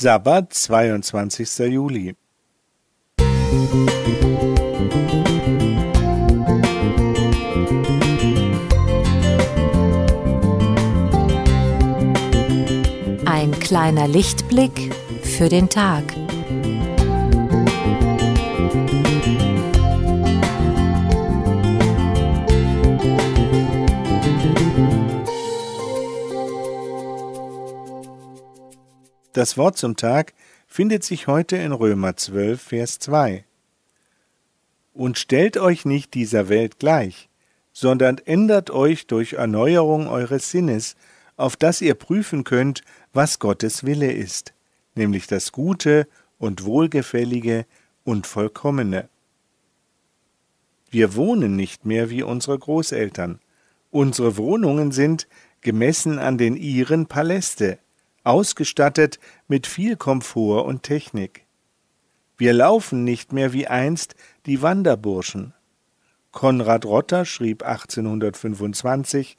Sabbat, 22. Juli. Ein kleiner Lichtblick für den Tag. Das Wort zum Tag findet sich heute in Römer 12, Vers 2. Und stellt euch nicht dieser Welt gleich, sondern ändert euch durch Erneuerung eures Sinnes, auf dass ihr prüfen könnt, was Gottes Wille ist, nämlich das Gute und Wohlgefällige und Vollkommene. Wir wohnen nicht mehr wie unsere Großeltern. Unsere Wohnungen sind, gemessen an den ihren, Paläste, ausgestattet mit viel Komfort und Technik. Wir laufen nicht mehr wie einst die Wanderburschen. Konrad Rotter schrieb 1825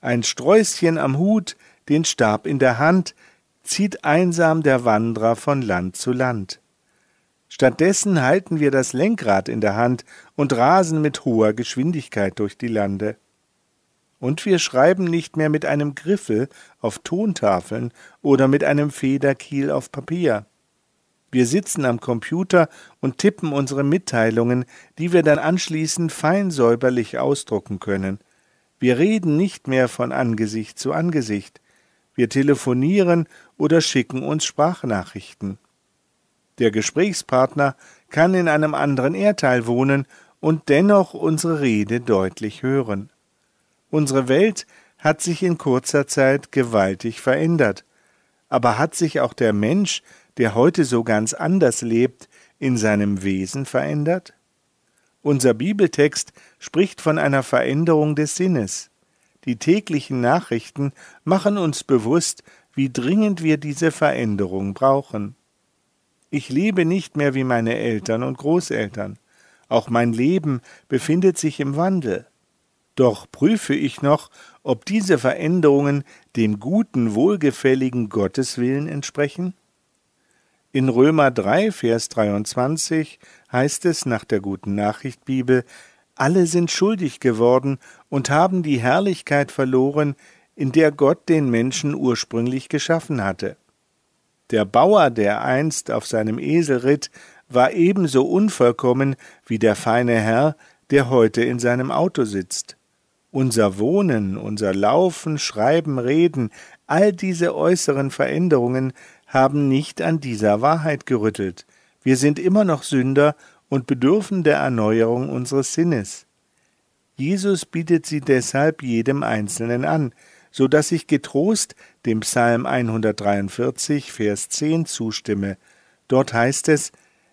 Ein Sträußchen am Hut, den Stab in der Hand, zieht einsam der Wanderer von Land zu Land. Stattdessen halten wir das Lenkrad in der Hand und rasen mit hoher Geschwindigkeit durch die Lande. Und wir schreiben nicht mehr mit einem Griffel auf Tontafeln oder mit einem Federkiel auf Papier. Wir sitzen am Computer und tippen unsere Mitteilungen, die wir dann anschließend fein säuberlich ausdrucken können. Wir reden nicht mehr von Angesicht zu Angesicht. Wir telefonieren oder schicken uns Sprachnachrichten. Der Gesprächspartner kann in einem anderen Erdteil wohnen und dennoch unsere Rede deutlich hören. Unsere Welt hat sich in kurzer Zeit gewaltig verändert. Aber hat sich auch der Mensch, der heute so ganz anders lebt, in seinem Wesen verändert? Unser Bibeltext spricht von einer Veränderung des Sinnes. Die täglichen Nachrichten machen uns bewusst, wie dringend wir diese Veränderung brauchen. Ich lebe nicht mehr wie meine Eltern und Großeltern. Auch mein Leben befindet sich im Wandel. Doch prüfe ich noch, ob diese Veränderungen dem guten, wohlgefälligen Gotteswillen entsprechen? In Römer 3, Vers 23 heißt es nach der guten Nachricht Bibel, alle sind schuldig geworden und haben die Herrlichkeit verloren, in der Gott den Menschen ursprünglich geschaffen hatte. Der Bauer, der einst auf seinem Esel ritt, war ebenso unvollkommen wie der feine Herr, der heute in seinem Auto sitzt. Unser Wohnen, unser Laufen, Schreiben, Reden, all diese äußeren Veränderungen haben nicht an dieser Wahrheit gerüttelt. Wir sind immer noch Sünder und bedürfen der Erneuerung unseres Sinnes. Jesus bietet sie deshalb jedem Einzelnen an, so dass ich getrost dem Psalm 143, Vers 10 zustimme. Dort heißt es,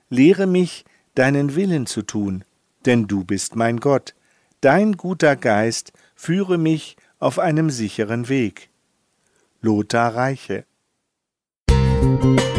Lehre mich, deinen Willen zu tun, denn du bist mein Gott dein guter Geist führe mich auf einem sicheren Weg. Lothar Reiche Musik